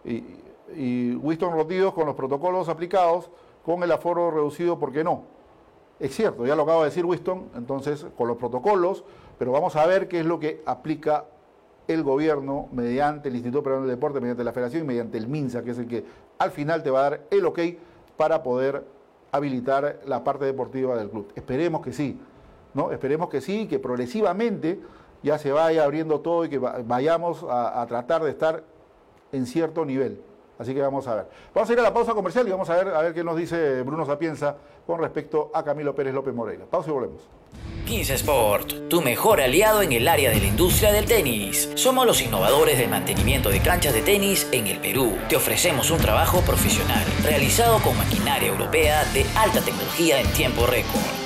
Y, Winston Rotidos con los protocolos aplicados, con el aforo reducido, ¿por qué no? Es cierto, ya lo acaba de decir Winston, entonces con los protocolos, pero vamos a ver qué es lo que aplica el gobierno mediante el Instituto Peruano del Deporte, mediante la Federación y mediante el MINSA, que es el que al final te va a dar el ok para poder habilitar la parte deportiva del club. Esperemos que sí. Esperemos que sí, que progresivamente ya se vaya abriendo todo y que vayamos a, tratar de estar en cierto nivel. Así que vamos a ver. Vamos a ir a la pausa comercial y vamos a ver, a ver qué nos dice Bruno Sapienza con respecto a Camilo Pérez López Moreira. Pausa y volvemos. 15 Sport, tu mejor aliado en el área de la industria del tenis. Somos los innovadores del mantenimiento de canchas de tenis en el Perú. Te ofrecemos un trabajo profesional realizado con maquinaria europea de alta tecnología en tiempo récord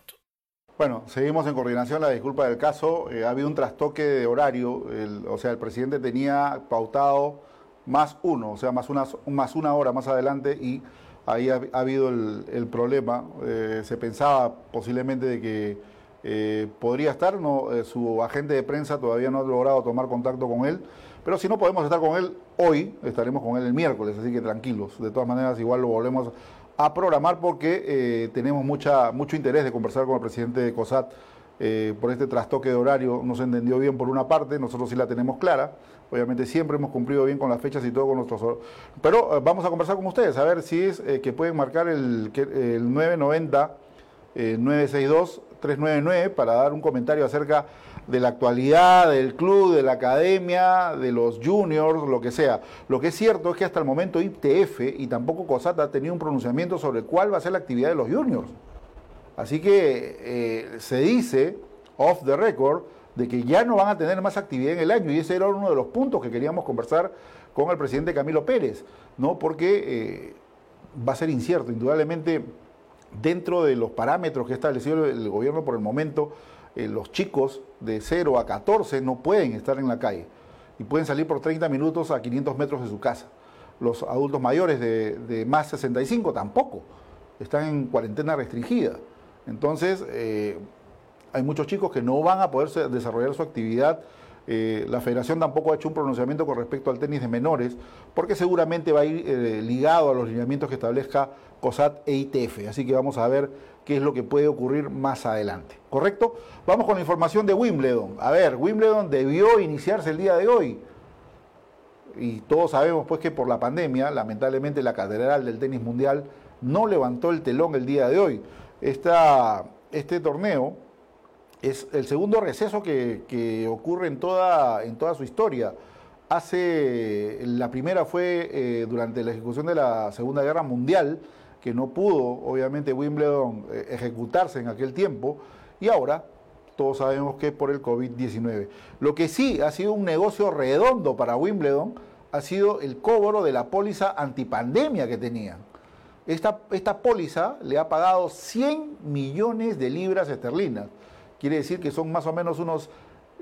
Bueno, seguimos en coordinación la disculpa del caso. Eh, ha habido un trastoque de horario, o sea, el presidente tenía pautado más uno, o sea, más una, más una hora más adelante y ahí ha, habido el, problema. Eh, se pensaba posiblemente de que eh, podría estar, su agente de prensa todavía no ha logrado tomar contacto con él, pero si no podemos estar con él hoy, estaremos con él el miércoles, así que tranquilos. De todas maneras, igual lo volvemos a programar porque eh, tenemos mucha, mucho interés de conversar con el presidente de COSAT eh, por este trastoque de horario. No se entendió bien por una parte, nosotros sí la tenemos clara. Obviamente siempre hemos cumplido bien con las fechas y todo con nuestros... Pero eh, vamos a conversar con ustedes, a ver si es que pueden marcar el, el 990 962 399 para dar un comentario acerca la actualidad del club, de la academia, de los juniors, lo que sea. Lo que es cierto es que hasta el momento ITF y tampoco COSAT ha tenido un pronunciamiento sobre cuál va a ser la actividad de los juniors. Así que eh, se dice, off the record, de que ya no van a tener más actividad en el año y ese era uno de los puntos que queríamos conversar con el presidente Camilo Pérez, ¿no? Porque eh, va a ser incierto, indudablemente dentro de los parámetros que ha establecido el gobierno por el momento, eh, los chicos de 0 a 14 no pueden estar en la calle y pueden salir por 30 minutos a 500 metros de su casa. Los adultos mayores de, de más 65 tampoco, están en cuarentena restringida. Entonces, eh, hay muchos chicos que no van a poder desarrollar su actividad. Eh, la federación tampoco ha hecho un pronunciamiento con respecto al tenis de menores, porque seguramente va a ir ligado a los lineamientos que establezca COSAT e ITF. Así que vamos a ver qué es lo que puede ocurrir más adelante. ¿Correcto? Vamos con la información de Wimbledon. A ver, Wimbledon debió iniciarse el día de hoy. Y todos sabemos pues que por la pandemia, lamentablemente la Catedral del Tenis Mundial no levantó el telón el día de hoy. este torneo es el segundo receso que, ocurre en toda, su historia. Hace, la primera fue eh, durante la ejecución de la Segunda Guerra Mundial, que no pudo, obviamente, Wimbledon eh, ejecutarse en aquel tiempo, y ahora todos sabemos que es por el COVID-19. Lo que sí ha sido un negocio redondo para Wimbledon ha sido el cobro de la póliza antipandemia que tenían. Esta, esta póliza le ha pagado 100 millones de libras esterlinas quiere decir que son más o menos unos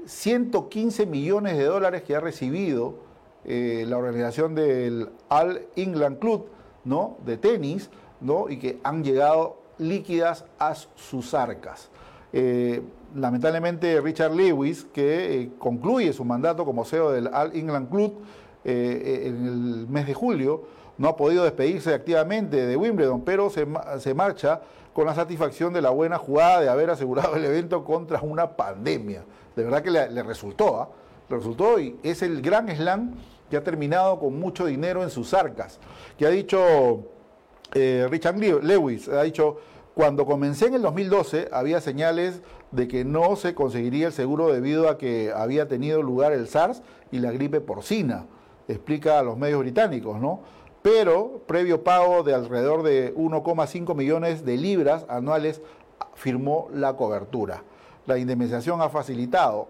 115 millones de dólares que ha recibido eh, la organización del All England Club ¿no? de tenis y que han llegado líquidas a sus arcas. Eh, lamentablemente Richard Lewis, que eh, concluye su mandato como CEO del All England Club en el mes de julio, no ha podido despedirse activamente de Wimbledon, pero se, marcha con la satisfacción de la buena jugada de haber asegurado el evento contra una pandemia. De verdad que le, resultó, ¿ah? le resultó y es el gran slam que ha terminado con mucho dinero en sus arcas. Que ha dicho eh, Richard Lewis, ha dicho, cuando comencé en el 2012 había señales de que no se conseguiría el seguro debido a que había tenido lugar el SARS y la gripe porcina, explica a los medios británicos, ¿no? pero previo pago de alrededor de 1,5 millones de libras anuales firmó la cobertura. La indemnización ha facilitado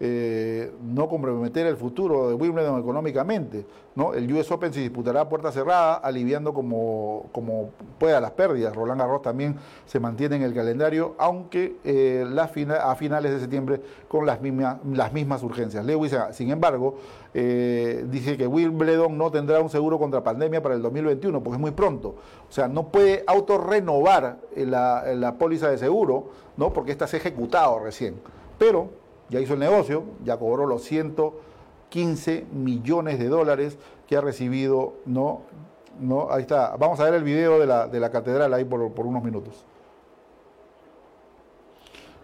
eh, no comprometer el futuro de Wimbledon económicamente. ¿no? El US Open se disputará a puerta cerrada, aliviando como, como pueda las pérdidas. Roland Garros también se mantiene en el calendario, aunque eh, a finales de septiembre con las mismas, las mismas urgencias. Lewis, sin embargo, eh, dice que Wimbledon no tendrá un seguro contra pandemia para el 2021, porque es muy pronto. O sea, no puede autorrenovar la, la póliza de seguro, ¿no? porque esta se ha ejecutado recién. Pero ya hizo el negocio, ya cobró los 115 millones de dólares que ha recibido, ¿no? ¿no? Ahí está, vamos a ver el video de la, de la catedral ahí por, por unos minutos.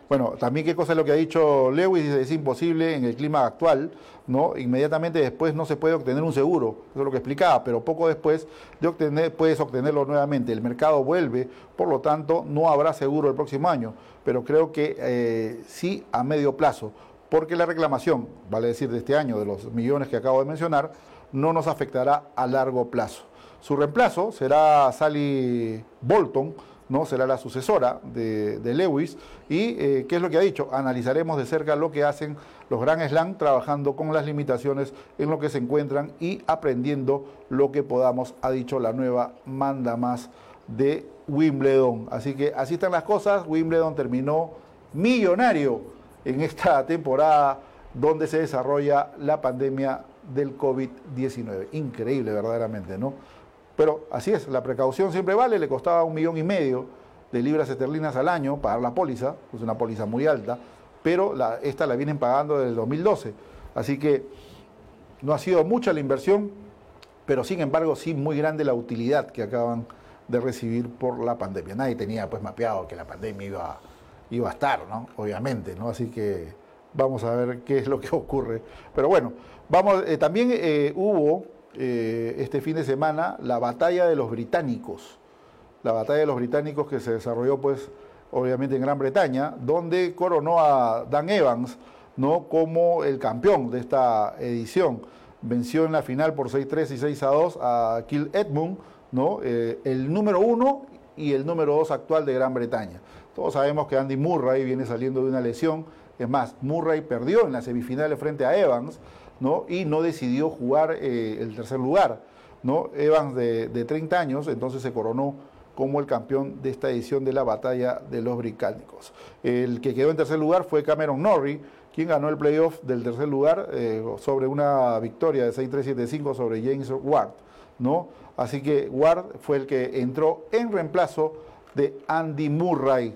Bueno, también qué cosa es lo que ha dicho Lewis, es imposible en el clima actual, ¿no? Inmediatamente después no se puede obtener un seguro, eso es lo que explicaba, pero poco después de obtener, puedes obtenerlo nuevamente. El mercado vuelve, por lo tanto, no habrá seguro el próximo año, pero creo que eh, sí a medio plazo, porque la reclamación, vale decir, de este año, de los millones que acabo de mencionar, no nos afectará a largo plazo. Su reemplazo será Sally Bolton, ¿no? será la sucesora de, Lewis. ¿Y eh, qué es lo que ha dicho? Analizaremos de cerca lo que hacen los Grand Slam, trabajando con las limitaciones en lo que se encuentran y aprendiendo lo que podamos, ha dicho la nueva manda más de Wimbledon. Así que así están las cosas. Wimbledon terminó millonario en esta temporada donde se desarrolla la pandemia del COVID-19. Increíble verdaderamente, ¿no? Pero así es, la precaución siempre vale, le costaba un millón y medio de libras esterlinas al año pagar la póliza, es una póliza muy alta, pero esta la vienen pagando desde el 2012. Así que no ha sido mucha la inversión, pero sin embargo sí muy grande la utilidad que acaban de recibir por la pandemia. Nadie tenía pues mapeado que la pandemia iba, iba a estar, ¿no? Obviamente, ¿no? Así que vamos a ver qué es lo que ocurre. Pero bueno, vamos, eh, también eh, hubo eh, este fin de semana la batalla de los británicos. La batalla de los británicos que se desarrolló, pues, obviamente en Gran Bretaña, donde coronó a Dan Evans, ¿no? Como el campeón de esta edición. Venció en la final por 6-3 y 6-2 a Kill Edmund, ¿no? Eh, el número uno y el número dos actual de Gran Bretaña. Todos sabemos que Andy Murray viene saliendo de una lesión Es más, Murray perdió en las semifinales frente a Evans, ¿no? Y no decidió jugar eh, el tercer lugar, ¿no? Evans de, de 30 años, entonces se coronó como el campeón de esta edición de la batalla de los británicos. El que quedó en tercer lugar fue Cameron Norrie, quien ganó el playoff del tercer lugar eh, sobre una victoria de 6-3-7-5 sobre James Ward. ¿no? Así que Ward fue el que entró en reemplazo de Andy Murray.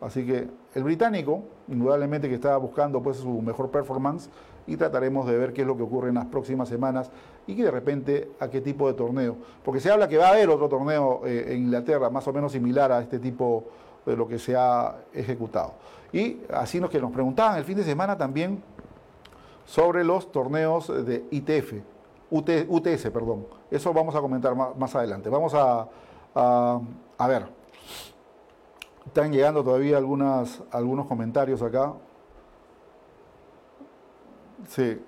Así que el británico, indudablemente que estaba buscando pues, su mejor performance y trataremos de ver qué es lo que ocurre en las próximas semanas y de repente a qué tipo de torneo. Porque se habla que va a haber otro torneo eh, en Inglaterra más o menos similar a este tipo de lo que se ha ejecutado. Y así nos que nos preguntaban el fin de semana también sobre los torneos de ITF, UTS, perdón. Eso vamos a comentar más, adelante. Vamos a, a, ver. Están llegando todavía algunas, algunos comentarios acá. Sí.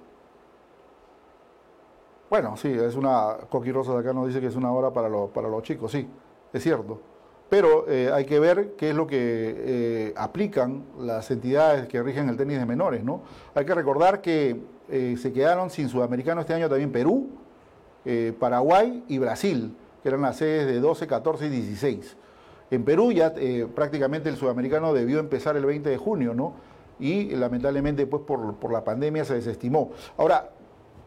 Bueno, sí, es una. Coqui de acá nos dice que es una hora para, los, para los chicos, sí, es cierto. Pero eh, hay que ver qué es lo que eh, aplican las entidades que rigen el tenis de menores, ¿no? Hay que recordar que eh, se quedaron sin sudamericano este año también Perú, Paraguay y Brasil, que eran las sedes de 12, 14 y 16. En Perú ya prácticamente el sudamericano debió empezar el 20 de junio, ¿no? Y lamentablemente pues por, por la pandemia se desestimó. Ahora,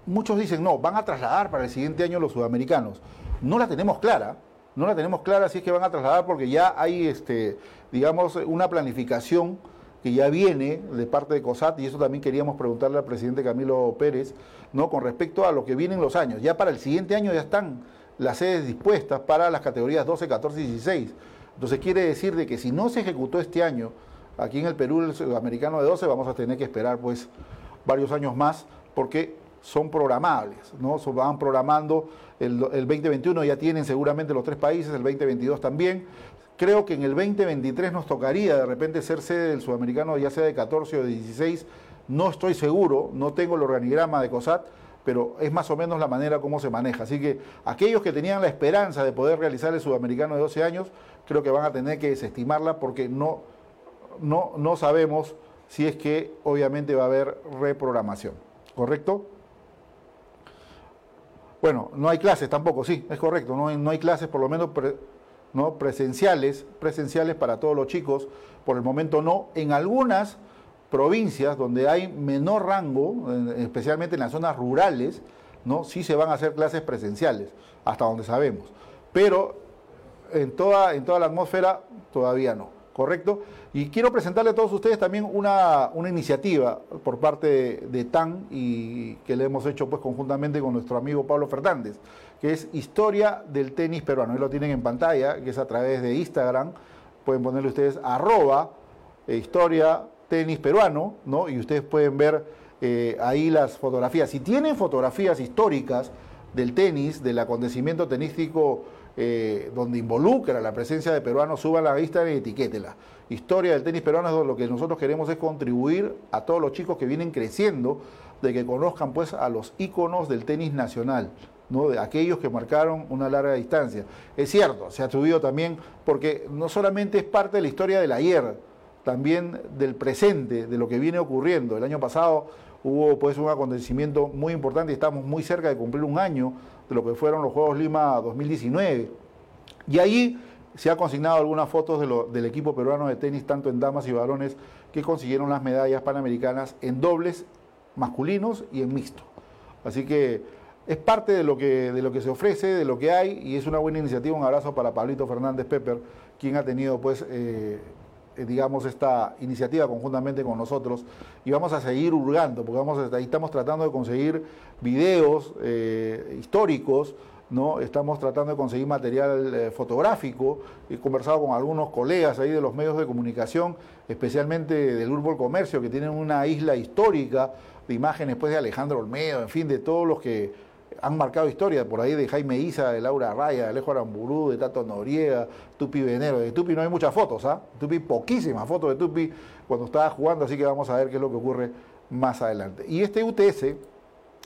muchos dicen, no, van a trasladar para el siguiente año los sudamericanos. No la tenemos clara, no la tenemos clara si es que van a trasladar porque ya hay, este, digamos, una planificación que ya viene de parte de COSAT y eso también queríamos preguntarle al presidente Camilo Pérez, ¿no? Con respecto a lo que vienen los años. Ya para el siguiente año ya están las sedes dispuestas para las categorías 12, 14 y 16. Entonces quiere decir de que si no se ejecutó este año aquí en el Perú el sudamericano de 12, vamos a tener que esperar pues varios años más porque son programables, ¿no? Se van programando, el, 2021 ya tienen seguramente los tres países, el 2022 también. Creo que en el 2023 nos tocaría de repente ser sede del sudamericano, ya sea de 14 o de 16, no estoy seguro, no tengo el organigrama de COSAT, pero es más o menos la manera como se maneja. Así que aquellos que tenían la esperanza de poder realizar el sudamericano de 12 años, creo que van a tener que desestimarla porque no, no, no sabemos si es que obviamente va a haber reprogramación. ¿Correcto? Bueno, no hay clases tampoco, sí, es correcto, no hay, no hay clases por lo menos ¿no? presenciales, presenciales para todos los chicos, por el momento no. En algunas provincias donde hay menor rango, especialmente en las zonas rurales, ¿no? sí se van a hacer clases presenciales, hasta donde sabemos. Pero en toda, en toda la atmósfera todavía no. ¿Correcto? Y quiero presentarle a todos ustedes también una, iniciativa por parte de, TAN y que le hemos hecho pues conjuntamente con nuestro amigo Pablo Fernández, que es Historia del Tenis Peruano. Ahí lo tienen en pantalla, que es a través de Instagram. Pueden ponerle ustedes arroba eh, Historia Tenis Peruano, ¿no? Y ustedes pueden ver eh, ahí las fotografías. Si tienen fotografías históricas del tenis, del acontecimiento tenístico eh, donde involucra la presencia de peruanos, suba la vista y etiquétela. Historia del tenis peruano es lo que nosotros queremos es contribuir a todos los chicos que vienen creciendo, de que conozcan pues a los íconos del tenis nacional. ¿no? de aquellos que marcaron una larga distancia. Es cierto, se ha subido también porque no solamente es parte de la historia del ayer, también del presente, de lo que viene ocurriendo. El año pasado hubo pues un acontecimiento muy importante y estamos muy cerca de cumplir un año de lo que fueron los Juegos Lima 2019. Y ahí se ha consignado algunas fotos del equipo peruano de tenis, tanto en damas y varones, que consiguieron las medallas panamericanas en dobles masculinos y en mixto. Así que es parte de lo que, de lo que se ofrece, de lo que hay, y es una buena iniciativa. Un abrazo para Pablito Fernández Pepper, quien ha tenido pues eh, digamos, esta iniciativa conjuntamente con nosotros y vamos a seguir hurgando, porque vamos ahí estamos tratando de conseguir videos eh, históricos, ¿no? Estamos tratando de conseguir material eh, fotográfico, he conversado con algunos colegas ahí de los medios de comunicación, especialmente del del Comercio, que tienen una isla histórica de imágenes pues, de Alejandro Olmedo, en fin, de todos los que han marcado historia por ahí de Jaime Isa, de Laura Raya, de Alejo Aramburú, de Tato Noriega, Tupi Venero. De Tupi no hay muchas fotos, ¿ah? Tupi, poquísimas fotos de Tupi cuando estaba jugando, así que vamos a ver qué es lo que ocurre más adelante. Y este UTS,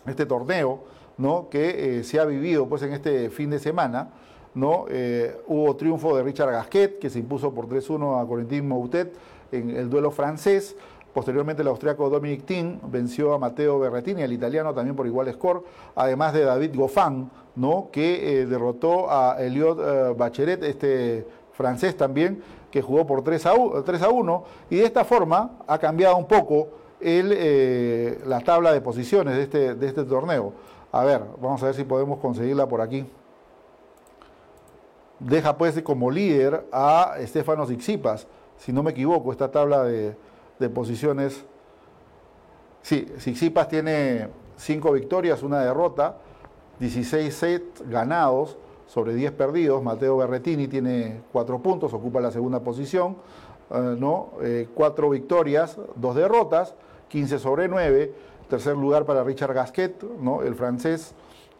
este torneo, ¿no? Que eh, se ha vivido pues en este fin de semana, ¿no? Eh, hubo triunfo de Richard Gasquet, que se impuso por 3-1 a Corentin Moutet en el duelo francés. Posteriormente el austriaco Dominic Thiem venció a Matteo Berrettini, el italiano también por igual score, además de David Goffin, ¿no? que eh, derrotó a Eliot eh, este francés también, que jugó por 3 a, 1, y de esta forma ha cambiado un poco el, eh, la tabla de posiciones de este, de este torneo. A ver, vamos a ver si podemos conseguirla por aquí. Deja pues como líder a Estefanos Xixipas, si no me equivoco, esta tabla de, de posiciones. Sí, Xixipas tiene 5 victorias, una derrota, 16 sets ganados sobre 10 perdidos. Mateo Berretini tiene 4 puntos, ocupa la segunda posición. Eh, ¿no? 4 eh, victorias, 2 derrotas, 15 sobre 9. Tercer lugar para Richard Gasquet, ¿no? el francés,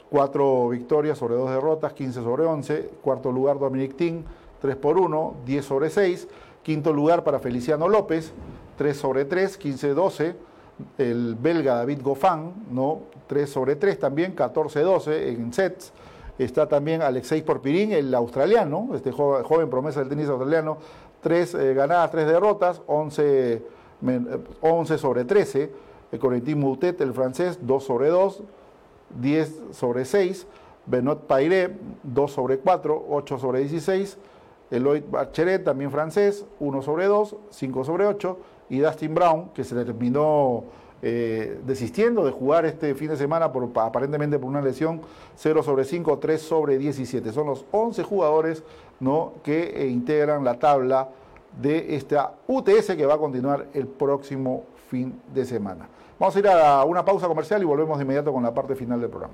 4 victorias sobre 2 derrotas, 15 sobre 11. Cuarto lugar Dominic Thiem, 3 por 1, 10 sobre 6. Quinto lugar para Feliciano López, 3 sobre 3, 15-12. El belga David Goffin, ¿no? 3 sobre 3 también, 14-12 en sets. Está también Alexei Porpirín, el australiano, este joven promesa del tenis australiano, 3 eh, ganadas, 3 derrotas, 11, 11 sobre 13. El Corentin Moutet, el francés, 2 sobre 2, 10 sobre 6. Benoit Paire, 2 sobre 4, 8 sobre 16. Eloy Bacheret, también francés, 1 sobre 2, 5 sobre 8 y Dustin Brown, que se le terminó eh, desistiendo de jugar este fin de semana por, aparentemente por una lesión 0 sobre 5, 3 sobre 17. Son los 11 jugadores ¿no? que eh, integran la tabla de esta UTS que va a continuar el próximo fin de semana. Vamos a ir a una pausa comercial y volvemos de inmediato con la parte final del programa.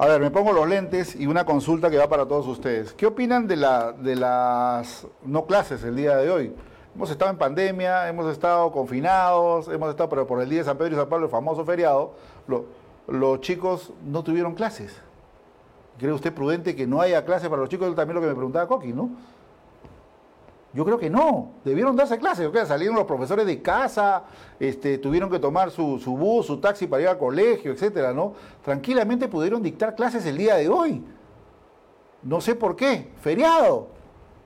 A ver, me pongo los lentes y una consulta que va para todos ustedes. ¿Qué opinan de, la, de las no clases el día de hoy? Hemos estado en pandemia, hemos estado confinados, hemos estado, pero por el día de San Pedro y San Pablo, el famoso feriado, los chicos no tuvieron clases. ¿Cree usted prudente que no haya clases para los chicos? También lo que me preguntaba Coqui, ¿no? Yo creo que no, debieron darse clases, salieron los profesores de casa, este, tuvieron que tomar su, bus, su taxi para ir al colegio, etcétera, ¿no? Tranquilamente pudieron dictar clases el día de hoy. No sé por qué, feriado.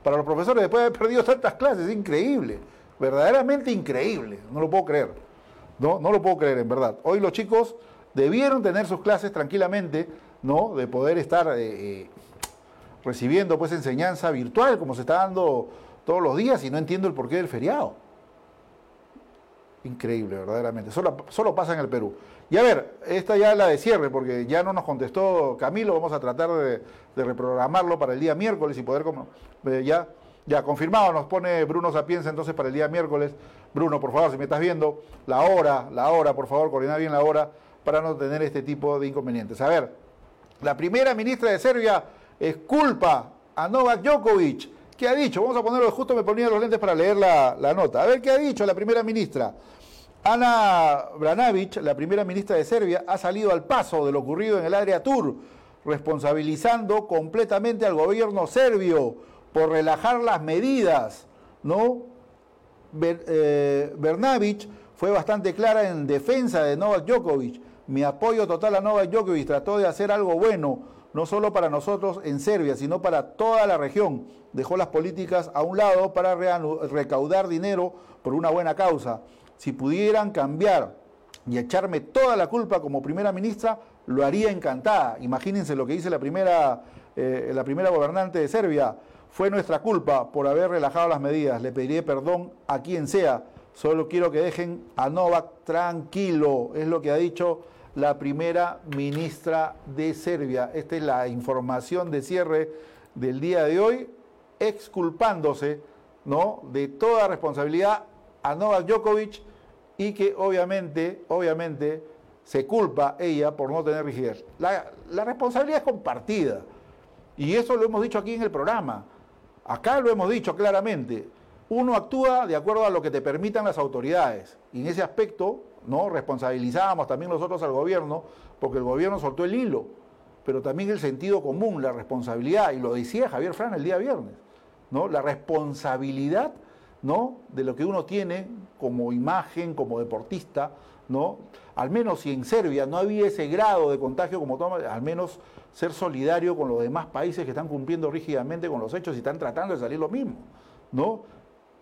Para los profesores después de haber perdido tantas clases, increíble, verdaderamente increíble, no lo puedo creer. No, no lo puedo creer, en verdad. Hoy los chicos debieron tener sus clases tranquilamente, ¿no? De poder estar eh, eh, recibiendo pues enseñanza virtual, como se está dando todos los días y no entiendo el porqué del feriado. Increíble, verdaderamente. Solo, solo pasa en el Perú. Y a ver, esta ya la de cierre, porque ya no nos contestó Camilo, vamos a tratar de, reprogramarlo para el día miércoles y poder... Como, eh, ya, ya confirmado, nos pone Bruno Sapienza entonces para el día miércoles. Bruno, por favor, si me estás viendo, la hora, la hora, por favor, coordinar bien la hora para no tener este tipo de inconvenientes. A ver, la primera ministra de Serbia es culpa a Novak Djokovic ¿Qué ha dicho? Vamos a ponerlo, justo me ponía los lentes para leer la, nota. A ver qué ha dicho la primera ministra. Ana Branavic, la primera ministra de Serbia, ha salido al paso de lo ocurrido en el área Tur, responsabilizando completamente al gobierno serbio por relajar las medidas, ¿no? Eh, Bernavic fue bastante clara en defensa de Novak Djokovic. Mi apoyo total a Novak Djokovic trató de hacer algo bueno no solo para nosotros en Serbia, sino para toda la región. Dejó las políticas a un lado para recaudar dinero por una buena causa. Si pudieran cambiar y echarme toda la culpa como primera ministra, lo haría encantada. Imagínense lo que dice la primera, eh, la primera gobernante de Serbia. Fue nuestra culpa por haber relajado las medidas. Le pediré perdón a quien sea. Solo quiero que dejen a Novak tranquilo. Es lo que ha dicho la primera ministra de Serbia. Esta es la información de cierre del día de hoy, exculpándose ¿no? de toda responsabilidad a Novak Djokovic y que obviamente, obviamente se culpa ella por no tener rigidez. La, la responsabilidad es compartida. Y eso lo hemos dicho aquí en el programa. Acá lo hemos dicho claramente. Uno actúa de acuerdo a lo que te permitan las autoridades. Y en ese aspecto, ¿no? Responsabilizábamos también nosotros al gobierno, porque el gobierno soltó el hilo, pero también el sentido común, la responsabilidad, y lo decía Javier Fran el día viernes, ¿no? La responsabilidad, ¿no? De lo que uno tiene como imagen, como deportista, ¿no? Al menos si en Serbia no había ese grado de contagio como toma, al menos ser solidario con los demás países que están cumpliendo rígidamente con los hechos y están tratando de salir lo mismo, ¿no?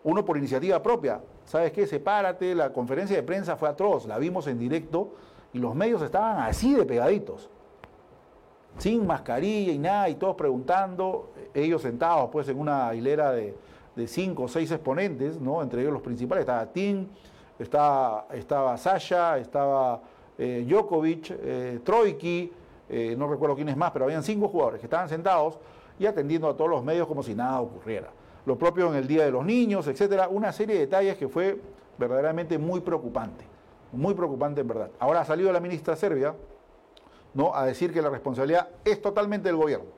Uno por iniciativa propia, ¿sabes qué? Sepárate, la conferencia de prensa fue atroz, la vimos en directo y los medios estaban así de pegaditos, sin mascarilla y nada, y todos preguntando, ellos sentados pues en una hilera de, cinco o seis exponentes, ¿no? Entre ellos los principales, estaba Tim, estaba, estaba Sasha, estaba eh, Djokovic, eh, Troiki, eh, no recuerdo quién es más, pero habían cinco jugadores que estaban sentados y atendiendo a todos los medios como si nada ocurriera. Lo propio en el Día de los Niños, etcétera, una serie de detalles que fue verdaderamente muy preocupante, muy preocupante en verdad. Ahora ha salido la ministra serbia ¿no? a decir que la responsabilidad es totalmente del gobierno.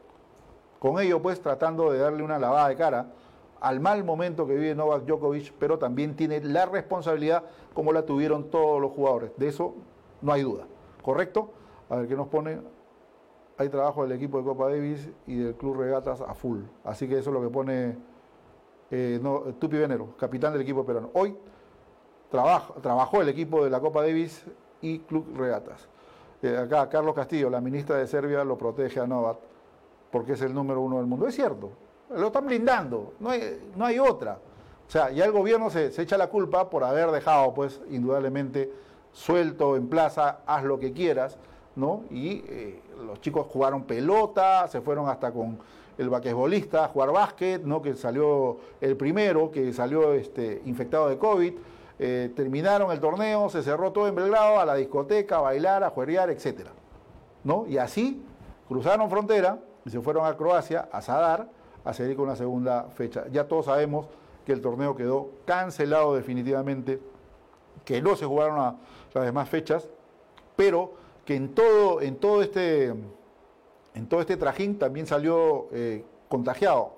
Con ello, pues, tratando de darle una lavada de cara al mal momento que vive Novak Djokovic, pero también tiene la responsabilidad como la tuvieron todos los jugadores. De eso no hay duda. ¿Correcto? A ver qué nos pone hay trabajo del equipo de Copa Davis y del Club Regatas a full. Así que eso es lo que pone eh, Tupi Venero, capitán del equipo peruano. Hoy trabajó el equipo de la Copa Davis y Club Regatas. Eh, acá Carlos Castillo, la ministra de Serbia, lo protege a Novat porque es el número uno del mundo. Es cierto, lo están blindando, no hay, no hay otra. O sea, ya el gobierno se, se, echa la culpa por haber dejado, pues, indudablemente, suelto en plaza, haz lo que quieras, ¿no? Y eh, los chicos jugaron pelota, se fueron hasta con el basquetbolista a jugar básquet, ¿no? Que salió el primero, que salió este, infectado de COVID. Eh, terminaron el torneo, se cerró todo en Belgrado, a la discoteca, a bailar, a jueguear, etc. ¿no? Y así cruzaron frontera y se fueron a Croacia, a Sadar, a seguir con una segunda fecha. Ya todos sabemos que el torneo quedó cancelado definitivamente, que no se jugaron las demás fechas, pero que en todo, en todo, este, en todo este trajín también salió eh, contagiado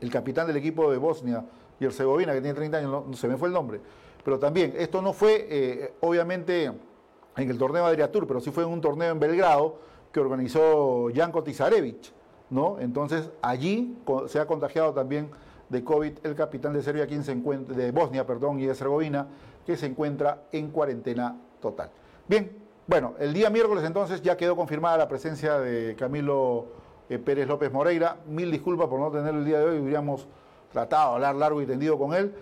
el capitán del equipo de Bosnia y Herzegovina, que tiene 30 años, no, se me fue el nombre. Pero también, esto no fue, eh, obviamente, en el torneo Adriatur, pero sí fue en un torneo en Belgrado que organizó Janko Tizarevich, ¿no? Entonces, allí se ha contagiado también de COVID el capitán de Serbia, se encuentra, de Bosnia, perdón, y Herzegovina, que se encuentra en cuarentena total. Bien, bueno, el día miércoles entonces ya quedó confirmada la presencia de Camilo eh, Pérez López Moreira. Mil disculpas por no tenerlo el día de hoy, hubiéramos tratado de hablar largo y tendido con él.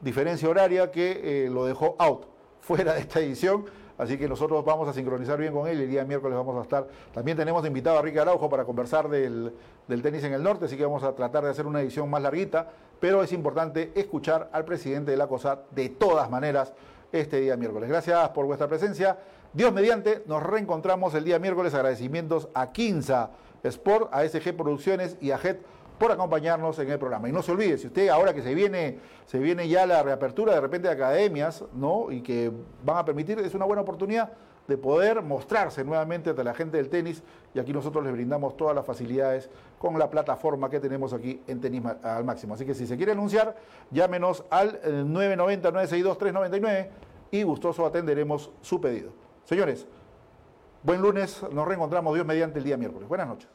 Diferencia horaria que eh, lo dejó out, fuera de esta edición. Así que nosotros vamos a sincronizar bien con él el día miércoles vamos a estar. También tenemos invitado a Ricky Araujo para conversar del, del, tenis en el norte, así que vamos a tratar de hacer una edición más larguita, pero es importante escuchar al presidente de la COSAT de todas maneras este día miércoles. Gracias por vuestra presencia. Dios mediante, nos reencontramos el día miércoles. Agradecimientos a Quinza Sport, a SG Producciones y a JET por acompañarnos en el programa. Y no se olvide, si usted ahora que se viene, se viene ya la reapertura de repente de academias, ¿no? Y que van a permitir, es una buena oportunidad de poder mostrarse nuevamente ante la gente del tenis y aquí nosotros les brindamos todas las facilidades con la plataforma que tenemos aquí en Tenis al Máximo. Así que si se quiere anunciar, llámenos al 990-962-399 eh, y gustoso atenderemos su pedido. Señores, buen lunes, nos reencontramos Dios mediante el día miércoles. Buenas noches.